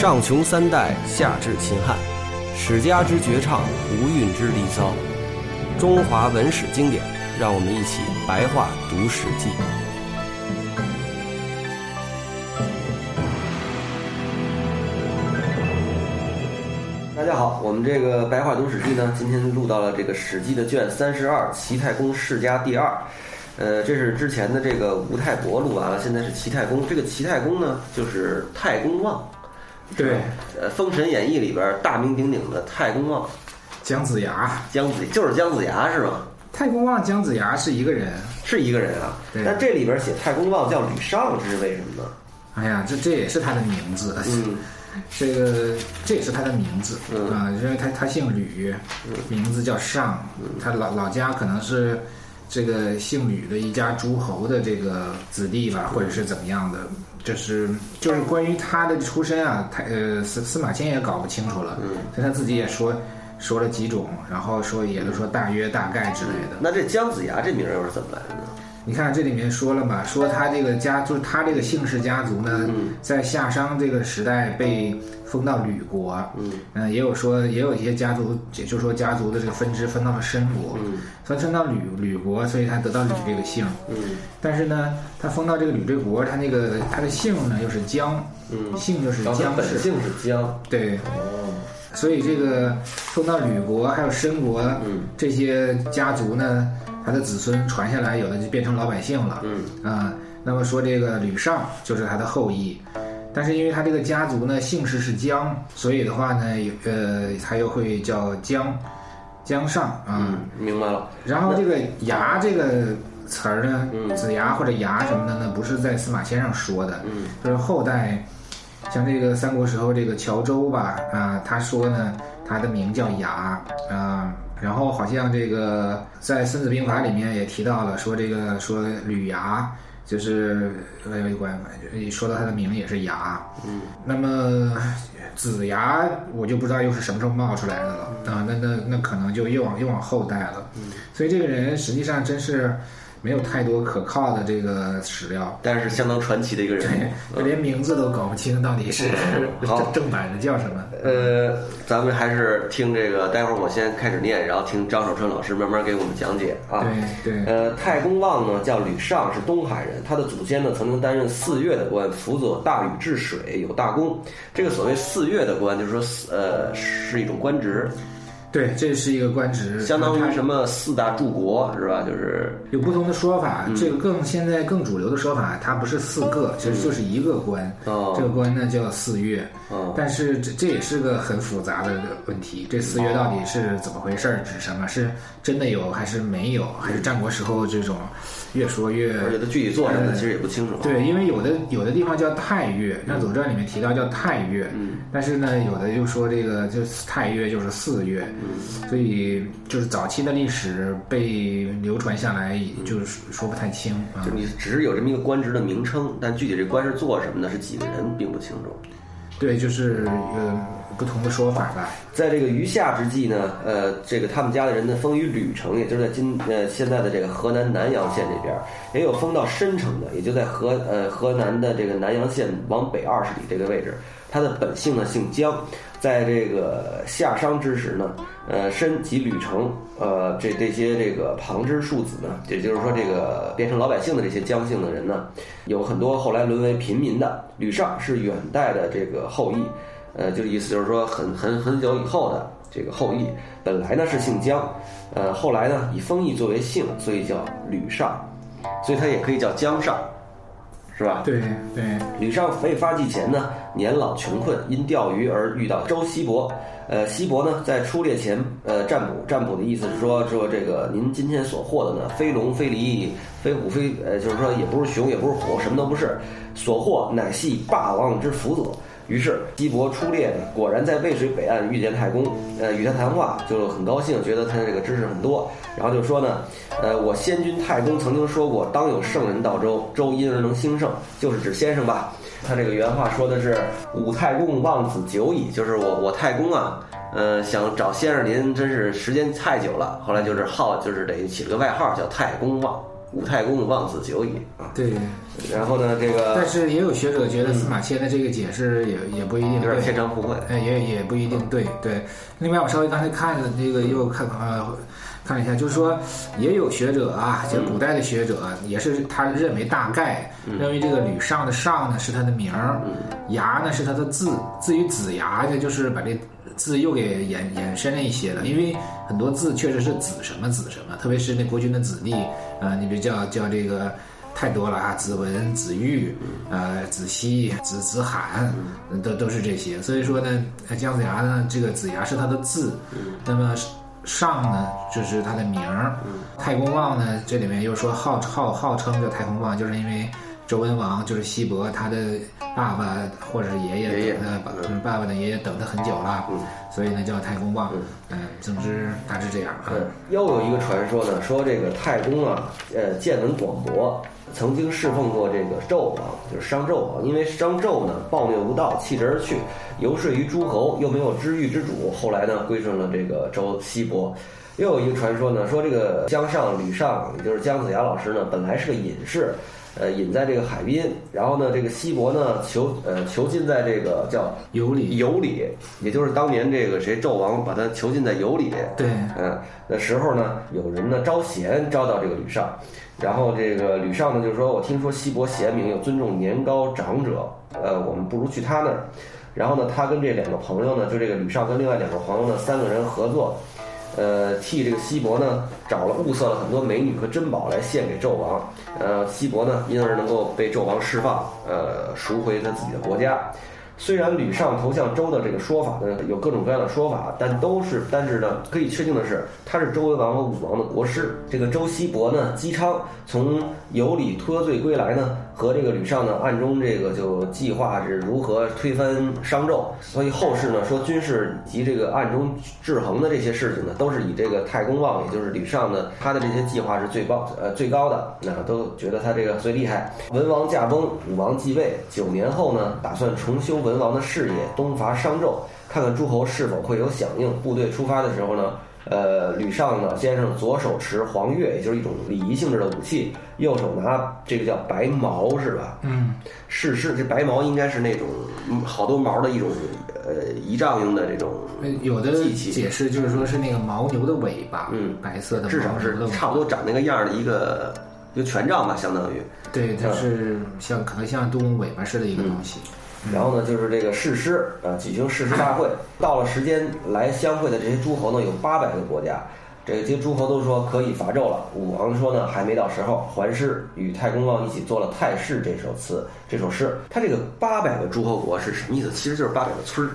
上穷三代，下至秦汉，史家之绝唱，无韵之离骚，中华文史经典，让我们一起白话读《史记》。大家好，我们这个白话读《史记》呢，今天录到了这个《史记》的卷三十二《齐太公世家》第二。呃，这是之前的这个吴太伯录完了，现在是齐太公。这个齐太公呢，就是太公望。对，呃，《封神演义》里边大名鼎鼎的太公望，姜子牙，姜子就是姜子牙是吗？太公望、姜子牙是一个人，是一个人啊。对。但这里边写太公望叫吕尚，这是为什么呢？哎呀，这这也是他的名字，嗯。这个这也是他的名字。嗯。啊，因为他他姓吕，名字叫尚，他老老家可能是这个姓吕的一家诸侯的这个子弟吧，或者是怎么样的，就是就是关于他的出身啊，他呃司司马迁也搞不清楚了，嗯所以他自己也说说了几种，然后说也都说大约大概之类的。那这姜子牙这名儿又是怎么来的呢？你看这里面说了嘛，说他这个家就是他这个姓氏家族呢，嗯。在夏商这个时代被封到吕国，嗯。嗯，也有说也有一些家族，也就是说家族的这个分支分到了申国，嗯。分分到吕吕国，所以他得到吕这个姓。嗯。但是呢，他封到这个吕这国，他那个他的姓呢又是姜，嗯，姓就是姜氏，本姓是姜。对，哦，所以这个封到吕国还有申国嗯。这些家族呢，他的子孙传下来，有的就变成老百姓了。嗯啊、那么说这个吕尚就是他的后裔，但是因为他这个家族呢姓氏是姜，所以的话呢，有呃，他又会叫姜姜尚啊。嗯，明白了。然后这个牙这个词儿呢，嗯子牙或者牙什么的呢，不是在司马迁上说的，嗯就是后代，像这个三国时候这个乔州吧，啊，他说呢，他的名叫牙啊。然后好像这个在《孙子兵法》里面也提到了，说这个说吕牙就是呃关说到他的名也是牙，嗯。那么子牙我就不知道又是什么时候冒出来的了啊，那那那可能就又往又往后代了，所以这个人实际上真是没有太多可靠的这个史料，但是相当传奇的一个人对，物。连名字都搞不清到底是 好正正版的叫什么。呃，咱们还是听这个，待会儿我先开始念，然后听张守春老师慢慢给我们讲解啊。对对，呃，太公望呢叫吕尚，是东海人。他的祖先呢曾经担任四岳的官，辅佐大禹治水，有大功。这个所谓四岳的官，就是说四呃是一种官职，对，这是一个官职，相当于它什么四大柱国是吧？就是有不同的说法。嗯这个更现在更主流的说法，它不是四个，其实就是一个官。哦这个官呢叫四岳。哦但是这这也是个很复杂的问题，这四岳到底是怎么回事儿？指什么？是真的有还是没有？还是战国时候这种越说越而且他具体做什么其实也不清楚。对，因为有的有的地方叫太岳，像《左传》里面提到叫太岳，嗯但是呢，有的就说这个就是太岳就是四岳，嗯所以就是早期的历史被流传下来，就是说不太清啊就。你只是有这么一个官职的名称，但具体这官是做什么的，是几个人并不清楚。对，就是呃不同的说法吧。在这个余夏之际呢，呃，这个他们家的人呢封于吕城，也就是在今呃现在的这个河南南阳县这边，也有封到申城的，也就在河呃河南的这个南阳县往北二十里这个位置。他的本姓呢姓姜，在这个夏商之时呢，呃，申及吕城，呃，这这些这个旁支庶子呢，也就是说这个变成老百姓的这些姜姓的人呢，有很多后来沦为平民的。吕尚是远代的这个后裔，呃，就意思就是说很很很久以后的这个后裔，本来呢是姓姜，呃，后来呢以封邑作为姓，所以叫吕尚，所以他也可以叫姜尚，是吧？对对，吕尚被发迹前呢，年老穷困，因钓鱼而遇到周西伯。呃，西伯呢在出猎前，呃，占卜，占卜的意思是说，说这个您今天所获的呢，非龙非狸非虎非，呃，就是说也不是熊也不是虎，什么都不是，所获乃系霸王之辅佐。于是西伯出猎呢，果然在渭水北岸遇见太公，呃，与他谈话，就很高兴，觉得他的这个知识很多，然后就说呢，呃，我先君太公曾经说过，当有圣人到周，周因而能兴盛，就是指先生吧。他这个原话说的是“武太公望子久矣”，就是我我太公啊，呃，想找先生您真是时间太久了。后来就是号就是等于起了个外号叫太公望。武太公望子久矣啊。对，然后呢，这个但是也有学者觉得司马迁的这个解释也也不一定有点对牵强附会。哎，也也不一定对对。另外，我稍微刚才看了这个，又看呃看一下，就是说也有学者啊，就是古代的学者，也是他认为大概认为这个吕尚的尚呢是他的名儿，牙呢是他的字。至于子牙呢，就是把这字又给延延伸了一些了，因为很多字确实是子什么子什么，特别是那国君的子弟，啊，你比如叫叫这个。太多了啊，子文、子玉，呃，子熙、子子罕，都都是这些。所以说呢，姜子牙呢，这个子牙是他的字，那么上呢就是他的名儿。太公望呢，这里面又说号号号称叫太公望，就是因为周文王就是西伯他的爸爸或者是爷爷爷等他爸嗯爸爸的爷爷等他很久了，所以呢叫太公望。嗯，总之大致这样啊。嗯，又有一个传说呢，说这个太公啊，呃，见闻广博。曾经侍奉过这个纣王，就是商纣王。因为商纣呢暴虐无道，弃之而去，游说于诸侯，又没有知遇之主。后来呢归顺了这个周西伯。又有一个传说呢，说这个姜尚、吕尚，也就是姜子牙老师呢，本来是个隐士，呃，隐在这个海滨。然后呢，这个西伯呢囚呃囚禁在这个叫尤里尤里，也就是当年这个谁纣王把他囚禁在尤里。对，嗯，的时候呢，有人呢招贤招到这个吕尚。然后这个吕尚呢，就是说我听说西伯贤明，又尊重年高长者，呃，我们不如去他那儿。然后呢，他跟这两个朋友呢，就这个吕尚跟另外两个朋友呢，三个人合作，呃，替这个西伯呢找了物色了很多美女和珍宝来献给纣王。呃，西伯呢，因而能够被纣王释放，呃，赎回他自己的国家。虽然吕尚投向周的这个说法呢，有各种各样的说法，但都是，但是呢，可以确定的是，他是周文王和武王的国师。这个周西伯呢，姬昌从有里脱罪归来呢，和这个吕尚呢，暗中这个就计划是如何推翻商纣。所以后世呢，说军事及这个暗中制衡的这些事情呢，都是以这个太公望，也就是吕尚呢，他的这些计划是最高呃最高的，那都觉得他这个最厉害。文王驾崩，武王继位，九年后呢，打算重修文。王的事业东伐商纣，看看诸侯是否会有响应。部队出发的时候呢，呃，吕尚呢先生左手持黄钺，也就是一种礼仪性质的武器，右手拿这个叫白毛，是吧？嗯，是是，这白毛应该是那种好多毛的一种呃仪仗用的这种有的。解释就是说是那个牦牛的尾巴，嗯，白色的，至少是差不多长那个样的一个就权杖吧，相当于。对，它是像可能像动物尾巴似的一个东西。然后呢，就是这个誓师啊，举行誓师大会。到了时间来相会的这些诸侯呢，有八百个国家。这些诸侯都说可以伐纣了。武王说呢，还没到时候，桓氏与太公望一起做了《太师》这首词，这首诗。他这个八百个诸侯国是什么意思？其实就是八百个村儿，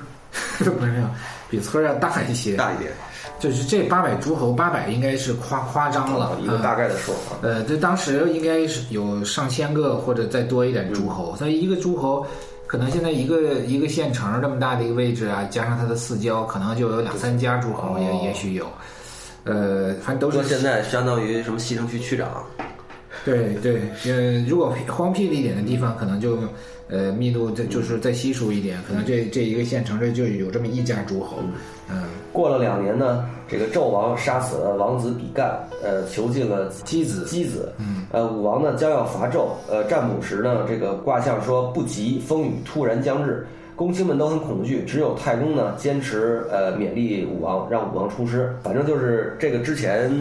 没有，比村儿要大一些，大一点。就是这八百诸侯，八百应该是夸夸张了，一个大概的数啊。呃，这当时应该是有上千个或者再多一点诸侯，所以一个诸侯。可能现在一个一个县城这么大的一个位置啊，加上它的四郊，可能就有两三家诸侯，也也许有。呃，反正都是现在相当于什么西城区区长。对对，嗯，如果荒僻了一点的地方，可能就呃密度再就是再稀疏一点，可能这这一个县城这就有这么一家诸侯。嗯，过了两年呢，这个纣王杀死了王子比干，呃，囚禁了姬子。姬子，嗯，呃，武王呢将要伐纣，呃，占卜时呢，这个卦象说不吉，风雨突然将至，公卿们都很恐惧，只有太公呢坚持呃勉励武王，让武王出师。反正就是这个之前。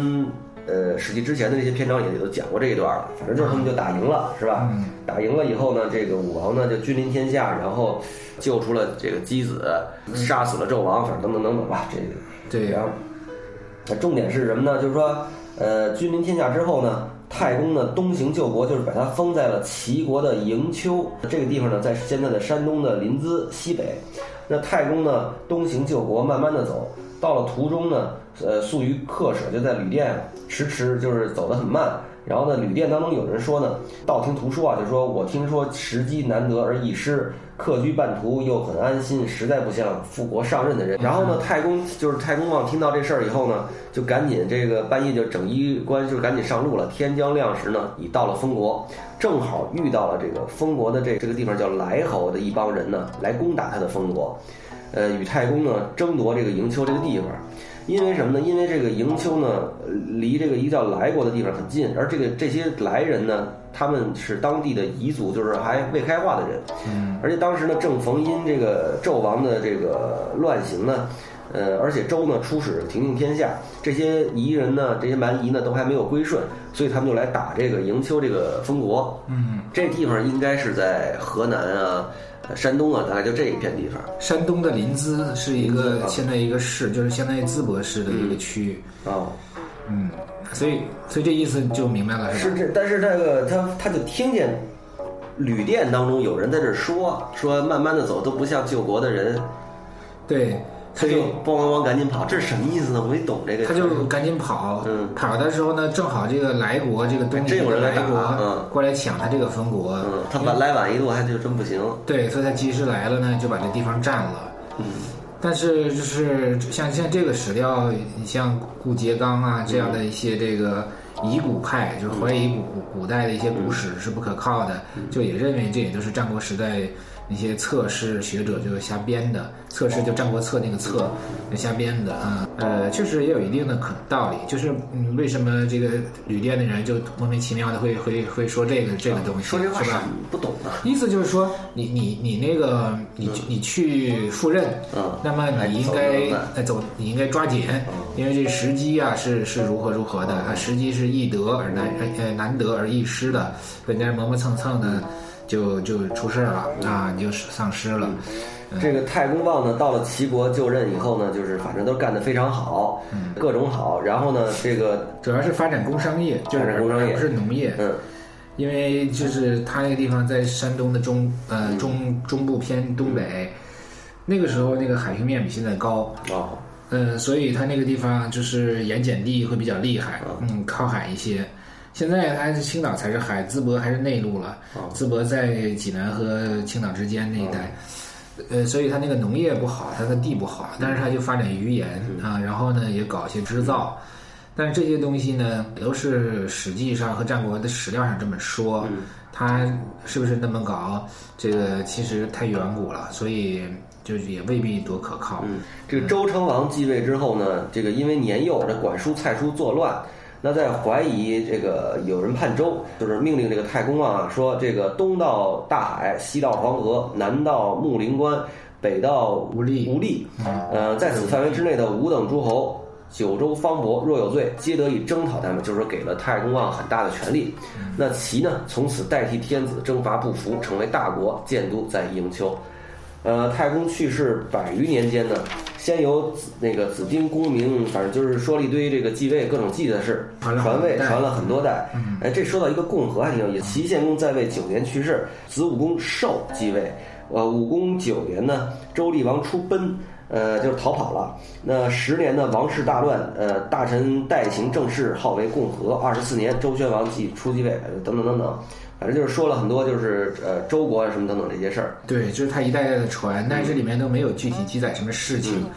呃，史记之前的那些篇章也都讲过这一段了。反正就是他们就打赢了，是吧？打赢了以后呢，这个武王呢就君临天下，然后救出了这个姬子，杀死了纣王，反正等等等等吧。这个对。然后，重点是什么呢？就是说，呃，君临天下之后呢，太公呢东行救国，就是把他封在了齐国的营丘这个地方呢，在现在的山东的临淄西北。那太公呢东行救国，慢慢的走到了途中呢。呃，宿于客舍，就在旅店，迟迟就是走得很慢。然后呢，旅店当中有人说呢，道听途说啊，就说我听说时机难得而易失，客居半途又很安心，实在不像复国上任的人。然后呢，太公就是太公望听到这事儿以后呢，就赶紧这个半夜就整衣冠，就赶紧上路了。天将亮时呢，已到了封国，正好遇到了这个封国的这这个地方叫莱侯的一帮人呢，来攻打他的封国，呃，与太公呢争夺这个营丘这个地方。因为什么呢？因为这个营丘呢，呃离这个一个叫莱国的地方很近，而这个这些来人呢，他们是当地的彝族，就是还未开化的人。嗯，而且当时呢，正逢因这个纣王的这个乱行呢，呃，而且周呢出使平定天下，这些彝人呢，这些蛮夷呢都还没有归顺，所以他们就来打这个营丘这个封国。嗯，这地方应该是在河南啊、呃山东啊，大概就这一片地方。山东的临淄是一个现在一个市，就是相当于淄博市的一个区域。哦，嗯，所以所以这意思就明白了，是吧？是这，但是这个他他就听见旅店当中有人在这说说，慢慢的走都不像救国的人，对，他就咣咣咣赶紧跑，这是什么意思呢？我没懂这个。他就赶紧跑，嗯跑的时候呢，正好这个莱国这个东真有人来国嗯过来抢他这个封国，嗯，他晚来晚一步还就真不行。对，所以他及时来了呢，就把这地方占了。嗯，但是就是像像这个史料，你像顾颉刚啊这样的一些这个疑古派，就是怀疑古古古代的一些古史是不可靠的，就也认为这也就是战国时代那些测试学者就是瞎编的，测试就《战国策》那个策就瞎编的啊。呃，确实也有一定的可道理，就是嗯，为什么这个旅店的人就莫名其妙的会会会说这个这个东西，说这话是吧？不懂啊。意思就是说，你你你那个你你去赴任，嗯那么你应该呃走，你应该抓紧，因为这时机啊是是如何如何的啊，时机是易得而难呃难得而易失的，人家磨磨蹭蹭的就就出事儿了啊，你就丧失了。这个太公望呢，到了齐国就任以后呢，就是反正都干得非常好，各种好。然后呢，这个主要是发展工商业，就是工商业不是农业，嗯因为就是他那个地方在山东的中呃中中部偏东北，那个时候那个海平面比现在高，哦，嗯，所以他那个地方就是盐碱地会比较厉害，嗯，靠海一些。现在它是青岛才是海，淄博还是内陆了。淄博在济南和青岛之间那一带，呃，所以它那个农业不好，它的地不好，但是它就发展渔盐啊，然后呢也搞一些织造。但是这些东西呢，都是史记上和战国的史料上这么说，它是不是那么搞？这个其实太远古了，所以就也未必多可靠。嗯，这个周成王继位之后呢，这个因为年幼，这管叔蔡叔作乱，那在怀疑这个有人叛周，就是命令这个太公望啊，说这个东到大海，西到黄河，南到木陵关，北到无力无力，呃，在此范围之内的五等诸侯。九州方伯若有罪，皆得以征讨他们，就是说给了太公望很大的权力。那齐呢，从此代替天子征伐不服，成为大国，建都在营丘。呃，太公去世百余年间呢，先由子那个子丁公明，反正就是说了一堆这个继位各种继的事，传位传了很多代。哎，这说到一个共和还挺有意思。齐献公在位九年去世，子武公寿继位。呃，武公九年呢，周厉王出奔，呃，就是逃跑了。那十年呢，王室大乱，呃，大臣代行政事，号为共和。二十四年，周宣王继出继位，呃等等等等，反正就是说了很多，就是呃周国啊什么等等这些事儿。对，就是他一代代的传，但是里面都没有具体记载什么事情，嗯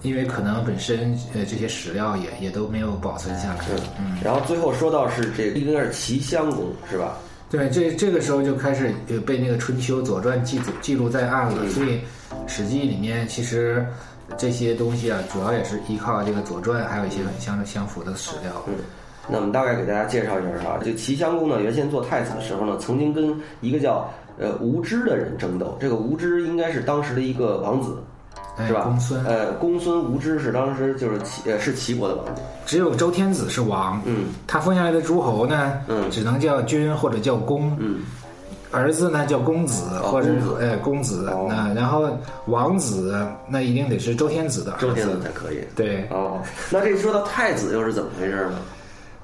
因为可能本身呃这些史料也也都没有保存下来。嗯，然后最后说到是这个应该是齐襄公是吧？对，这这个时候就开始呃被那个《春秋》《左传》记录记录在案了，所以《史记》里面其实这些东西啊，主要也是依靠这个《左传》，还有一些很相相符的史料。嗯，那我们大概给大家介绍一下啊，这齐襄公呢，原先做太子的时候呢，曾经跟一个叫呃无知的人争斗。这个无知应该是当时的一个王子，哎是吧？公孙呃，公孙无知是当时就是齐呃是齐国的王子。只有周天子是王，嗯他封下来的诸侯呢，嗯只能叫君或者叫公，嗯儿子呢叫公子或者公子哎公子，哦那然后王子那一定得是周天子的儿子，周天子才可以。对，哦，那这说到太子又是怎么回事呢？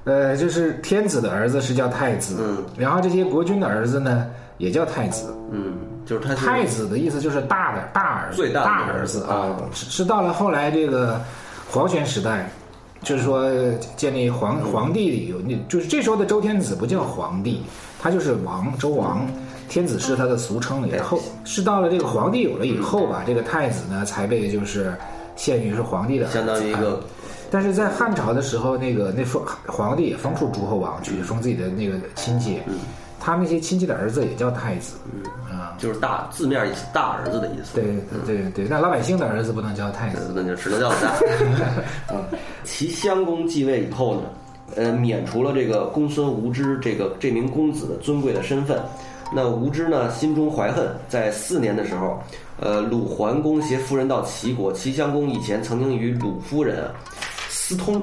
呃，就是天子的儿子是叫太子，嗯然后这些国君的儿子呢也叫太子。嗯，就是他是太子的意思就是大的大儿子，最大的大儿子啊哦，是是到了后来这个皇权时代，就是说建立皇皇帝有那，就是这时候的周天子不叫皇帝，他就是王周王。天子是他的俗称，以后是到了这个皇帝有了以后吧，这个太子呢才被就是限于是皇帝的相当于一个但是在汉朝的时候，那个那封皇帝也封出诸侯王去封自己的那个亲戚，他那些亲戚的儿子也叫太子，啊，就是大字面意思，大儿子的意思。对对对对，那老百姓的儿子不能叫太子，那就只能叫老大。啊，齐襄公继位以后呢，呃，免除了这个公孙无知这个这名公子的尊贵的身份。那无知呢，心中怀恨，在四年的时候，呃，鲁桓公携夫人到齐国。齐襄公以前曾经与鲁夫人啊私通，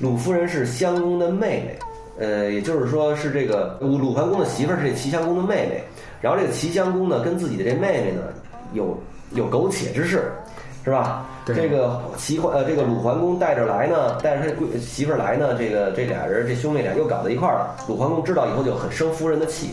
鲁夫人是襄公的妹妹，呃，也就是说是这个鲁鲁桓公的媳妇儿是这齐襄公的妹妹。然后这个齐襄公呢，跟自己的这妹妹呢有有苟且之事，是吧？这个齐桓呃，这个鲁桓公带着来呢，带着他闺媳妇儿来呢，这个这俩人这兄妹俩又搞到一块儿了。鲁桓公知道以后就很生夫人的气。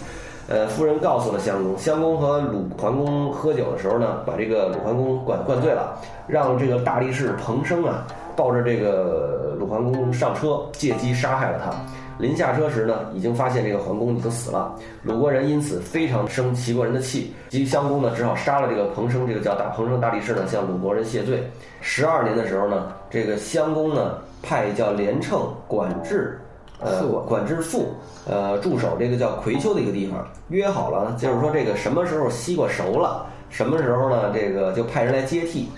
呃，夫人告诉了襄公，襄公和鲁桓公喝酒的时候呢，把这个鲁桓公灌灌醉了，让这个大力士彭生啊抱着这个鲁桓公上车，借机杀害了他。临下车时呢，已经发现这个桓公已经死了，鲁国人因此非常生齐国人的气，及襄公呢只好杀了这个彭生，这个叫大彭生大力士呢，向鲁国人谢罪。十二年的时候呢，这个襄公呢派叫连称管制。呃，管管制父，呃，驻守这个叫葵丘的一个地方，约好了，就是说这个什么时候西瓜熟了，什么时候呢，这个就派人来接替。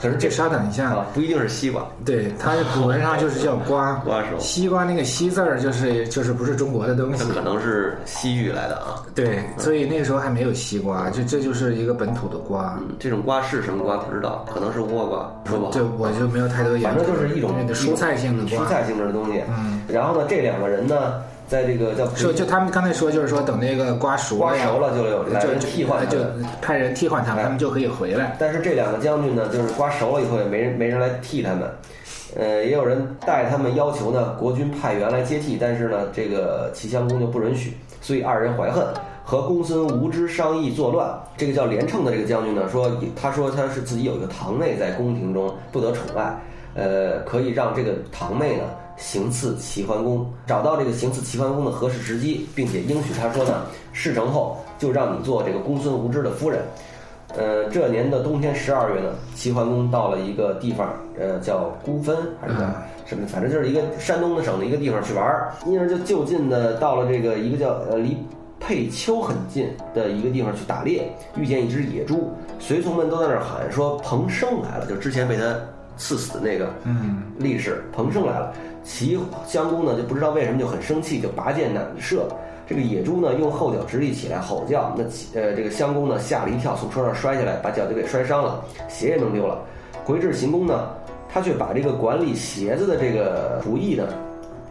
可是这稍等一下啊，不一定是西瓜，对，它古文上就是叫瓜 瓜熟。西瓜那个西字儿就是就是不是中国的东西，可能是西域来的啊。对，所以那个时候还没有西瓜，就这就是一个本土的瓜。这种瓜是什么瓜不知道，可能是倭瓜，说吧？就我就没有太多研究。反正就是一种蔬菜性的蔬菜性质的东西。嗯，然后呢，这两个人呢。在这个叫说，就他们刚才说，就是说等那个瓜熟了，瓜熟了就有来人替换，就派人替换他们，他们就可以回来。但是这两个将军呢，就是瓜熟了以后也没人没人来替他们，呃，也有人带他们要求呢，国君派员来接替，但是呢，这个齐襄公就不允许，所以二人怀恨，和公孙无知商议作乱。这个叫连称的这个将军呢，说他说他是自己有一个堂妹在宫廷中不得宠爱，呃，可以让这个堂妹呢。行刺齐桓公，找到这个行刺齐桓公的合适时机，并且应许他说呢，事成后就让你做这个公孙无知的夫人。呃，这年的冬天十二月呢，齐桓公到了一个地方，呃，叫孤分还是叫什么，反正就是一个山东的省的一个地方去玩儿，因而就就近的到了这个一个叫呃离沛丘很近的一个地方去打猎，遇见一只野猪，随从们都在那儿喊说彭生来了，就之前被他刺死的那个嗯力士彭生来了。齐襄公呢就不知道为什么就很生气，就拔剑难射。这个野猪呢用后脚直立起来吼叫，那呃这个襄公呢吓了一跳，从车上摔下来，把脚就给摔伤了，鞋也弄丢了。回至行宫呢，他却把这个管理鞋子的这个仆役呢，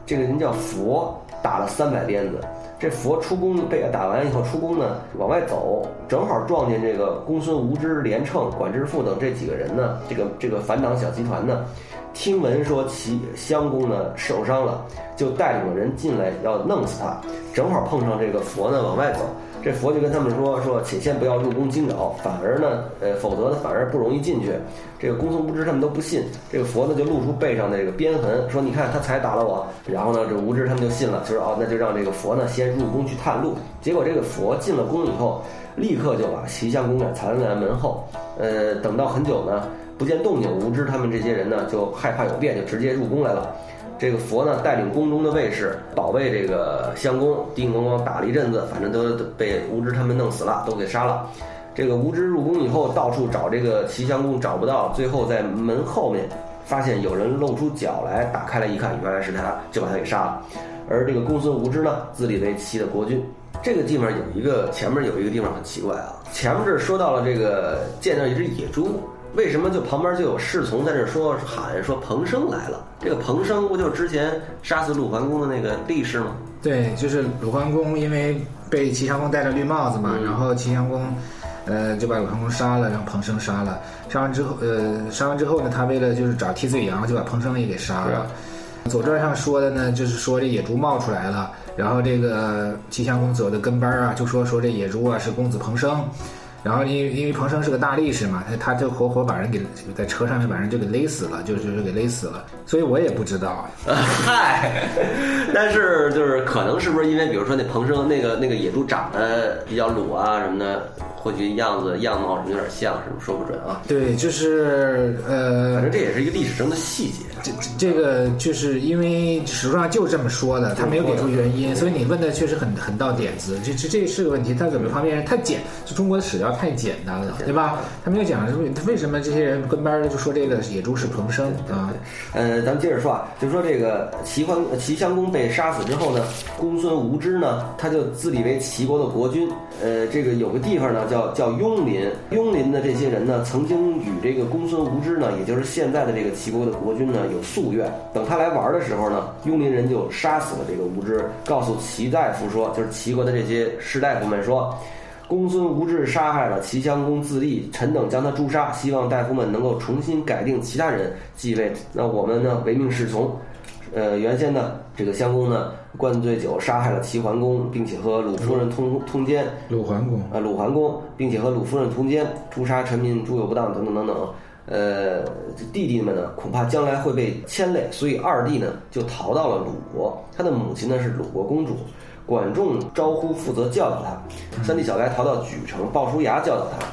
这个人叫佛，打了三百鞭子。这佛出宫被打完以后出宫呢，往外走，正好撞见这个公孙无知、连称、管制父等这几个人呢，这个这个反党小集团呢。听闻说齐襄公呢受伤了，就带领人进来要弄死他。正好碰上这个佛呢往外走，这佛就跟他们说说，请先不要入宫惊扰，反而呢，呃，否则呢反而不容易进去。这个公孙无知他们都不信，这个佛呢就露出背上的这个鞭痕，说你看他才打了我。然后呢，这无知他们就信了，就说哦，那就让这个佛呢先入宫去探路。结果这个佛进了宫以后，立刻就把齐襄公给藏在门后。呃，等到很久呢。不见动静，无知他们这些人呢就害怕有变，就直接入宫来了。这个佛呢带领宫中的卫士保卫这个襄公，叮咣咣打了一阵子，反正都被无知他们弄死了，都给杀了。这个无知入宫以后，到处找这个齐襄公找不到，最后在门后面发现有人露出脚来，打开来一看，原来是他，就把他给杀了。而这个公孙无知呢，自立为齐的国君。这个地方有一个前面有一个地方很奇怪啊，前面这说到了这个见到一只野猪。为什么就旁边就有侍从在这说喊说彭生来了？这个彭生不就是之前杀死鲁桓公的那个力士吗？对，就是鲁桓公因为被齐襄公戴着绿帽子嘛，然后齐襄公，呃，就把鲁桓公杀了，让彭生杀了。杀完之后，呃，杀完之后呢，他为了就是找替罪羊，就把彭生也给杀了。左传上说的呢，就是说这野猪冒出来了，然后这个齐襄公走的跟班啊，就说说这野猪啊是公子彭生。然后因为因为彭生是个大力士嘛，他他就活活把人给在车上面把人就给勒死了，就就是给勒死了。所以我也不知道。嗨，但是就是可能是不是因为比如说那彭生那个那个野猪长得比较鲁啊什么的，或许样子样貌什么有点像，什么说不准啊。对，就是呃，反正这也是一个历史中的细节。这这个就是因为史书上就这么说的，他没有给出原因，所以你问的确实很很到点子。这这这是个问题，他怎么方面太简，就中国的史料太简单了，对吧？他没有讲他为什么这些人跟班儿就说这个野猪是彭生啊？呃，咱们接着说啊，就说这个齐桓齐襄公被杀死之后呢，公孙无知呢，他就自立为齐国的国君。呃，这个有个地方呢叫叫雍林，雍林的这些人呢，曾经与这个公孙无知呢，也就是现在的这个齐国的国君呢有夙愿。等他来玩的时候呢，雍林人就杀死了这个无知，告诉齐大夫说，就是齐国的这些士大夫们说。公孙无知杀害了齐襄公自立，臣等将他诛杀，希望大夫们能够重新改定其他人继位。那我们呢，唯命是从。呃，原先呢，这个襄公呢，灌醉酒杀害了齐桓公，并且和鲁夫人通通奸。鲁桓公啊，鲁桓公，并且和鲁夫人通奸，诛杀臣民，诸有不当，等等等等。呃，弟弟们呢，恐怕将来会被牵累，所以二弟呢就逃到了鲁国。他的母亲呢是鲁国公主。管仲招呼负责教导他，三弟小白逃到莒城，鲍叔牙教导他。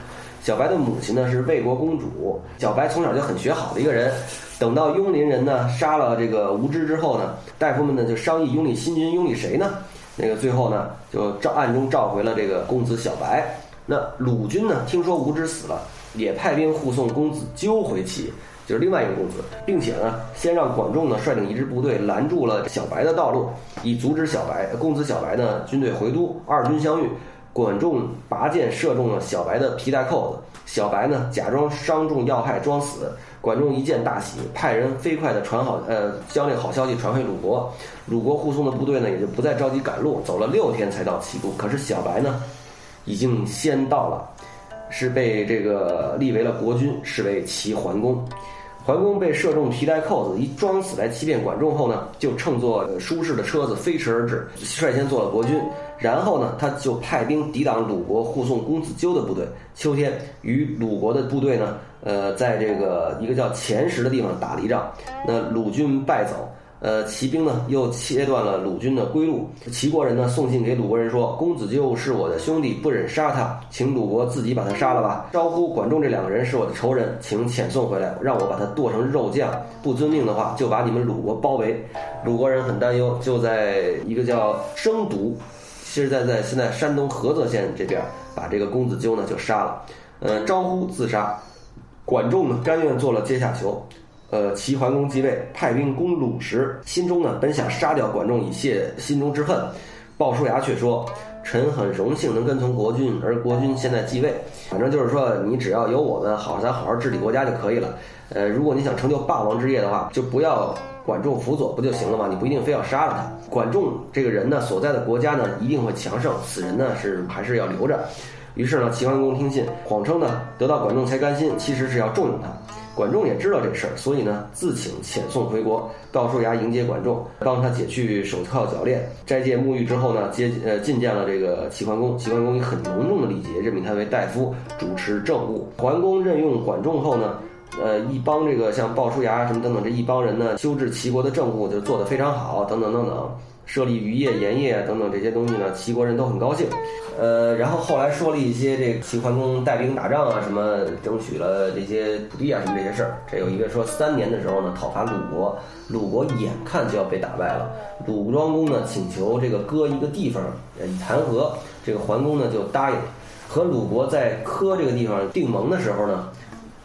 小白的母亲呢是魏国公主，小白从小就很学好的一个人。等到雍林人呢杀了这个无知之后呢，大夫们呢就商议拥立新君，拥立谁呢？那个最后呢就召暗中召回了这个公子小白。那鲁军呢听说无知死了，也派兵护送公子纠回齐。就是另外一个公子，并且呢，先让管仲呢率领一支部队拦住了小白的道路，以阻止小白公子小白呢军队回都。二军相遇，管仲拔剑射中了小白的皮带扣子，小白呢假装伤重要害装死。管仲一见大喜，派人飞快的传好呃将这好消息传回鲁国。鲁国护送的部队呢也就不再着急赶路，走了六天才到齐都。可是小白呢已经先到了，是被这个立为了国君，是为齐桓公。桓公被射中皮带扣子，一装死来欺骗管仲后呢，就乘坐舒适的车子飞驰而至，率先做了国君。然后呢，他就派兵抵挡鲁国护送公子纠的部队。秋天与鲁国的部队呢，呃，在这个一个叫前石的地方打了一仗，那鲁军败走。呃，骑兵呢又切断了鲁军的归路。齐国人呢送信给鲁国人说：“公子纠是我的兄弟，不忍杀他，请鲁国自己把他杀了吧。”招呼管仲这两个人是我的仇人，请遣送回来，让我把他剁成肉酱。不遵命的话，就把你们鲁国包围。鲁国人很担忧，就在一个叫生独，其实在在现在山东菏泽县这边，把这个公子纠呢就杀了。呃，招呼自杀，管仲呢甘愿做了阶下囚。呃，齐桓公继位，派兵攻鲁时，心中呢本想杀掉管仲以泄心中之恨，鲍叔牙却说：“臣很荣幸能跟从国君，而国君现在继位，反正就是说，你只要有我们好，咱好好治理国家就可以了。呃，如果你想成就霸王之业的话，就不要管仲辅佐不就行了吗？你不一定非要杀了他。管仲这个人呢，所在的国家呢一定会强盛，此人呢是还是要留着。于是呢，齐桓公听信，谎称呢得到管仲才甘心，其实是要重用他。”管仲也知道这事儿，所以呢，自请遣送回国。鲍叔牙迎接管仲，帮他解去手铐脚链，斋戒沐浴之后呢，接呃觐见了这个齐桓公。齐桓公以很隆重的礼节任命他为大夫，主持政务。桓公任用管仲后呢，呃，一帮这个像鲍叔牙什么等等这一帮人呢，修治齐国的政务就做得非常好，等等等等。设立渔业、盐业等等这些东西呢，齐国人都很高兴。呃，然后后来说了一些这齐桓公带兵打仗啊，什么争取了这些土地啊，什么这些事儿。这有一个说三年的时候呢，讨伐鲁国，鲁国眼看就要被打败了。鲁庄公呢请求这个割一个地方以谈和，这个桓公呢就答应。和鲁国在科这个地方定盟的时候呢，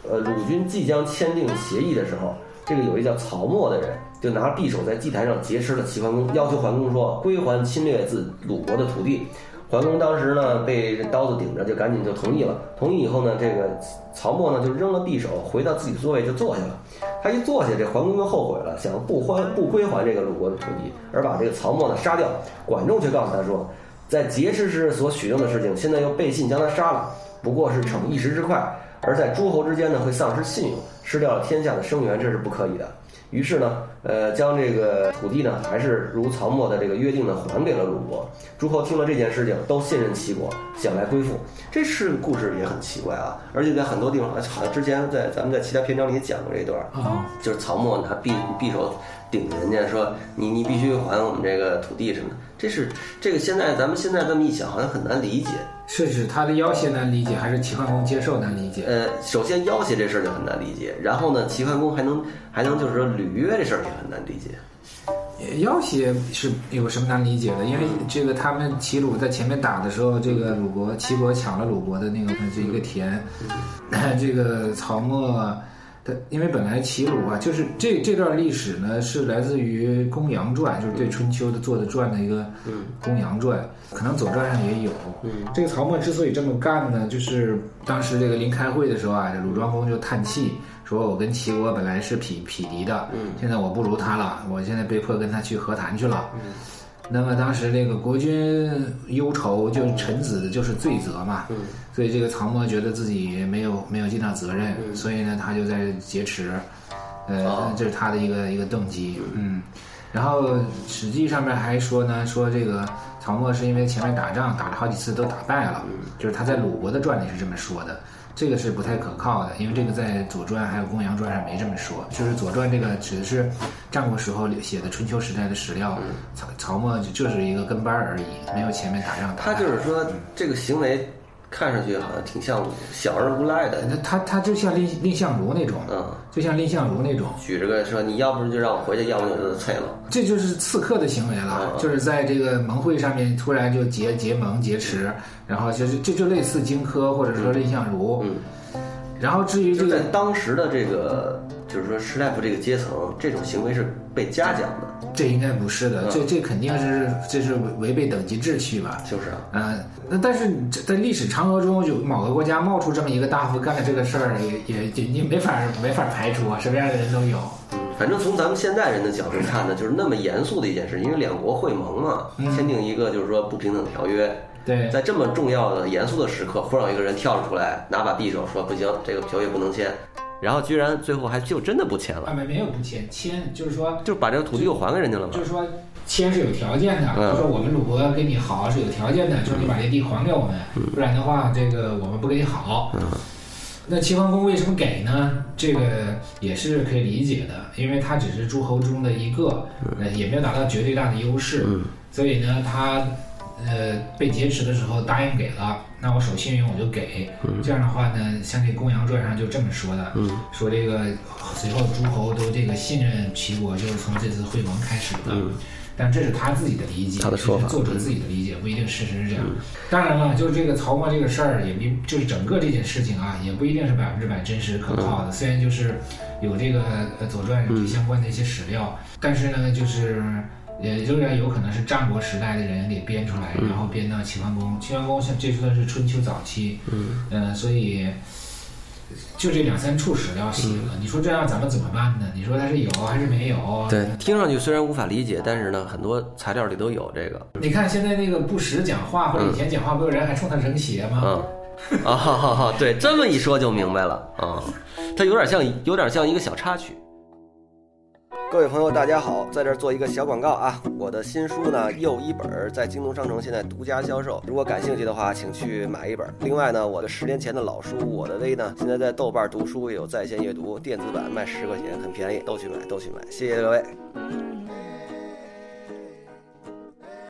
呃，鲁军即将签订协议的时候。这个有一叫曹沫的人，就拿匕首在祭坛上劫持了齐桓公，要求桓公说归还侵略自鲁国的土地。桓公当时呢被刀子顶着，就赶紧就同意了。同意以后呢，这个曹沫呢就扔了匕首，回到自己座位就坐下了。他一坐下，这桓公就后悔了，想不还不归还这个鲁国的土地，而把这个曹沫呢杀掉。管仲却告诉他说，在劫持时所许证的事情，现在又背信将他杀了，不过是逞一时之快。而在诸侯之间呢，会丧失信用，失掉了天下的声援，这是不可以的。于是呢，呃，将这个土地呢，还是如曹沫的这个约定呢，还给了鲁国。诸侯听了这件事情，都信任齐国，想来归附。这是故事也很奇怪啊，而且在很多地方，好像之前在咱们在其他篇章里也讲过这段啊，就是曹沫拿匕匕首顶人家，说你你必须还我们这个土地什么的。这是这个现在咱们现在这么一想，好像很难理解。是指他的要挟难理解，还是齐桓公接受难理解？呃，首先要挟这事儿就很难理解，然后呢，齐桓公还能还能就是说履约这事儿也很难理解。要挟是有什么难理解的？因为这个他们齐鲁在前面打的时候，这个鲁国齐国抢了鲁国的那个这一个田，这个曹沫。他因为本来齐鲁啊，就是这这段历史呢，是来自于《公羊传》，就是对春秋的做的传的一个《公羊传》，可能《左传》上也有。这个曹沫之所以这么干呢，就是当时这个临开会的时候啊，这鲁庄公就叹气，说我跟齐国本来是匹匹敌的，现在我不如他了，我现在被迫跟他去和谈去了。那么当时这个国君忧愁，就臣子就是罪责嘛，所以这个曹沫觉得自己没有没有尽到责任，所以呢他就在劫持，呃，这是他的一个一个动机，嗯，然后史记上面还说呢，说这个曹沫是因为前面打仗打了好几次都打败了，就是他在鲁国的传里是这么说的。这个是不太可靠的，因为这个在《左传》还有《公羊传》上没这么说。就是《左传》这个指的是战国时候写的春秋时代的史料，曹曹沫就是一个跟班而已，没有前面打仗打。他就是说这个行为。看上去好像挺像小而无赖的，那他他就像蔺蔺相如那种，嗯，就像蔺相如那种，举着个说你要不就让我回去，要不就退了，这就是刺客的行为了，就是在这个盟会上面突然就结结盟劫持，然后就是这就类似荆轲或者说蔺相如，嗯，然后至于这个当时的这个。就是说，士大夫这个阶层，这种行为是被嘉奖的。这应该不是的，这这肯定是这是违背等级秩序吧？就是啊。嗯，那但是在历史长河中，有某个国家冒出这么一个大夫干了这个事儿，也也也你没法没法排除啊，什么样的人都有。反正从咱们现代人的角度看呢，就是那么严肃的一件事，因为两国会盟嘛，签订一个就是说不平等条约。对。在这么重要的严肃的时刻，忽然有一个人跳了出来，拿把匕首说：“不行，这个条约不能签。”然后居然最后还就真的不签了，没没有不签，签就是说就把这个土地又还给人家了嘛。就是说签是有条件的，就说我们鲁国跟你好是有条件的，就是你把这地还给我们，不然的话这个我们不跟你好。那齐桓公为什么给呢？这个也是可以理解的，因为他只是诸侯中的一个，呃也没有达到绝对大的优势，所以呢他。呃，被劫持的时候答应给了，那我守信用我就给。这样的话呢，像这《公羊传》上就这么说的，说这个随后诸侯都这个信任齐国，就是从这次会盟开始的。但这是他自己的理解，他的说法，作者自己的理解不一定事实是这样。当然了，就是这个曹沫这个事儿，也并就是整个这件事情啊，也不一定是百分之百真实可靠的。虽然就是有这个《左传》相关的一些史料，但是呢，就是。也仍然有可能是战国时代的人给编出来，然后编到齐桓公。齐桓公像这算是春秋早期，嗯，呃，所以就这两三处史料写了。你说这样咱们怎么办呢？你说他是有还是没有？对，听上去虽然无法理解，但是呢，很多材料里都有这个。你看现在那个不时讲话，或者以前讲话，不有人还冲他扔鞋吗？嗯，啊哈哈哈，对，这么一说就明白了啊，它有点像，有点像一个小插曲。各位朋友，大家好，在这儿做一个小广告啊！我的新书呢，又一本在京东商城现在独家销售，如果感兴趣的话，请去买一本。另外呢，我的十年前的老书《我的微》呢，现在在豆瓣读书也有在线阅读，电子版卖十块钱，很便宜，都去买，都去买，谢谢各位。